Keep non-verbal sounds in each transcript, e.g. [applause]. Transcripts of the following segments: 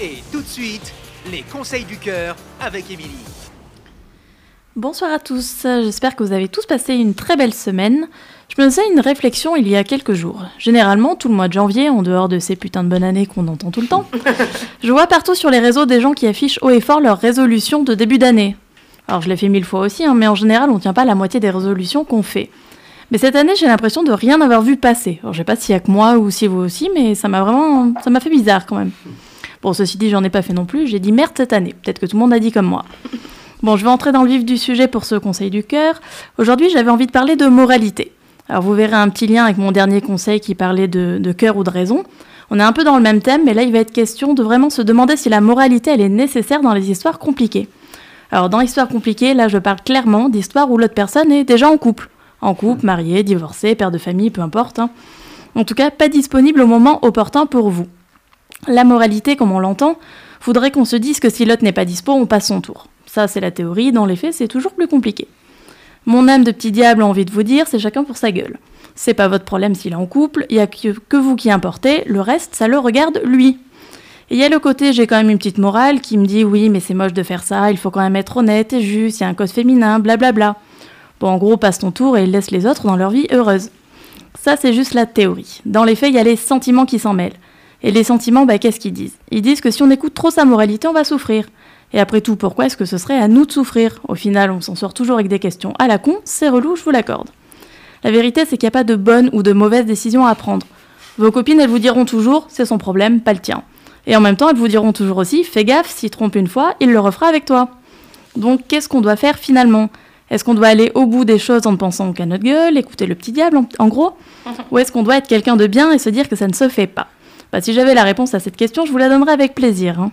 Et tout de suite, les conseils du cœur avec Émilie. Bonsoir à tous, j'espère que vous avez tous passé une très belle semaine. Je me faisais une réflexion il y a quelques jours. Généralement, tout le mois de janvier, en dehors de ces putains de bonnes années qu'on entend tout le temps, [laughs] je vois partout sur les réseaux des gens qui affichent haut et fort leurs résolutions de début d'année. Alors je l'ai fait mille fois aussi, hein, mais en général, on ne tient pas la moitié des résolutions qu'on fait. Mais cette année, j'ai l'impression de rien avoir vu passer. Alors je sais pas s'il y a que moi ou si vous aussi, mais ça m'a vraiment, ça m'a fait bizarre quand même. Bon, ceci dit, j'en ai pas fait non plus. J'ai dit merde cette année. Peut-être que tout le monde a dit comme moi. [laughs] Bon, je vais entrer dans le vif du sujet pour ce conseil du cœur. Aujourd'hui, j'avais envie de parler de moralité. Alors, vous verrez un petit lien avec mon dernier conseil qui parlait de, de cœur ou de raison. On est un peu dans le même thème, mais là, il va être question de vraiment se demander si la moralité, elle est nécessaire dans les histoires compliquées. Alors, dans l'histoire compliquée, là, je parle clairement d'histoires où l'autre personne est déjà en couple. En couple, marié, divorcé, père de famille, peu importe. Hein. En tout cas, pas disponible au moment opportun pour vous. La moralité, comme on l'entend, voudrait qu'on se dise que si l'autre n'est pas dispo, on passe son tour. Ça, c'est la théorie, dans les faits, c'est toujours plus compliqué. Mon âme de petit diable a envie de vous dire, c'est chacun pour sa gueule. C'est pas votre problème s'il est en couple, il y a que, vous qui importez, le reste, ça le regarde lui. Et il y a le côté, j'ai quand même une petite morale qui me dit, oui, mais c'est moche de faire ça, il faut quand même être honnête et juste, il y a un code féminin, blablabla. Bon, en gros, passe ton tour et laisse les autres dans leur vie heureuse. Ça, c'est juste la théorie. Dans les faits, il y a les sentiments qui s'en mêlent. Et les sentiments, bah, qu'est-ce qu'ils disent? Ils disent que si on écoute trop sa moralité, on va souffrir. Et après tout, pourquoi est-ce que ce serait à nous de souffrir? Au final, on s'en sort toujours avec des questions à la con, c'est relou, je vous l'accorde. La vérité, c'est qu'il n'y a pas de bonne ou de mauvaise décision à prendre. Vos copines, elles vous diront toujours, c'est son problème, pas le tien. Et en même temps, elles vous diront toujours aussi, fais gaffe, s'il trompe une fois, il le refera avec toi. Donc, qu'est-ce qu'on doit faire finalement? Est-ce qu'on doit aller au bout des choses en ne pensant qu'à notre gueule, écouter le petit diable, en, en gros? [laughs] Ou est-ce qu'on doit être quelqu'un de bien et se dire que ça ne se fait pas? Bah, si j'avais la réponse à cette question, je vous la donnerais avec plaisir. Hein.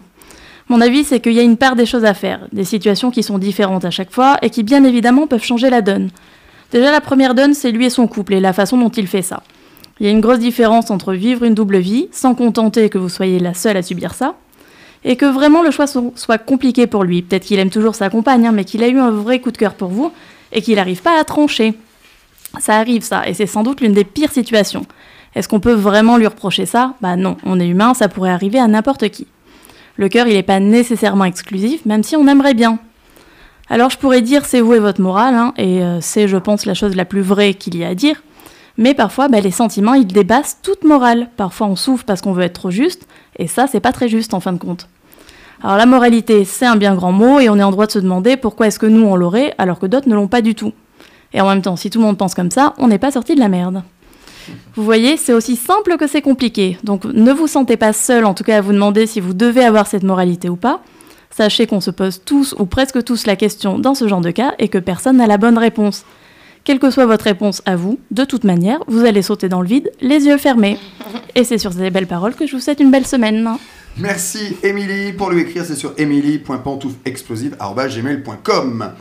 Mon avis, c'est qu'il y a une part des choses à faire, des situations qui sont différentes à chaque fois et qui bien évidemment peuvent changer la donne. Déjà, la première donne, c'est lui et son couple et la façon dont il fait ça. Il y a une grosse différence entre vivre une double vie, sans contenter que vous soyez la seule à subir ça, et que vraiment le choix soit compliqué pour lui. Peut-être qu'il aime toujours sa compagne, hein, mais qu'il a eu un vrai coup de cœur pour vous et qu'il n'arrive pas à trancher. Ça arrive ça, et c'est sans doute l'une des pires situations. Est-ce qu'on peut vraiment lui reprocher ça? Bah non, on est humain, ça pourrait arriver à n'importe qui. Le cœur, il n'est pas nécessairement exclusif, même si on aimerait bien. Alors je pourrais dire c'est vous et votre morale, hein, et euh, c'est, je pense, la chose la plus vraie qu'il y a à dire. Mais parfois, bah, les sentiments, ils dépassent toute morale. Parfois, on souffre parce qu'on veut être trop juste, et ça, c'est pas très juste en fin de compte. Alors la moralité, c'est un bien grand mot, et on est en droit de se demander pourquoi est-ce que nous, on l'aurait, alors que d'autres ne l'ont pas du tout. Et en même temps, si tout le monde pense comme ça, on n'est pas sorti de la merde. Vous voyez, c'est aussi simple que c'est compliqué. Donc ne vous sentez pas seul, en tout cas à vous demander si vous devez avoir cette moralité ou pas. Sachez qu'on se pose tous ou presque tous la question dans ce genre de cas et que personne n'a la bonne réponse. Quelle que soit votre réponse à vous, de toute manière, vous allez sauter dans le vide, les yeux fermés. Et c'est sur ces belles paroles que je vous souhaite une belle semaine. Merci Émilie. Pour lui écrire, c'est sur emily.pantoufexplosive.gmail.com.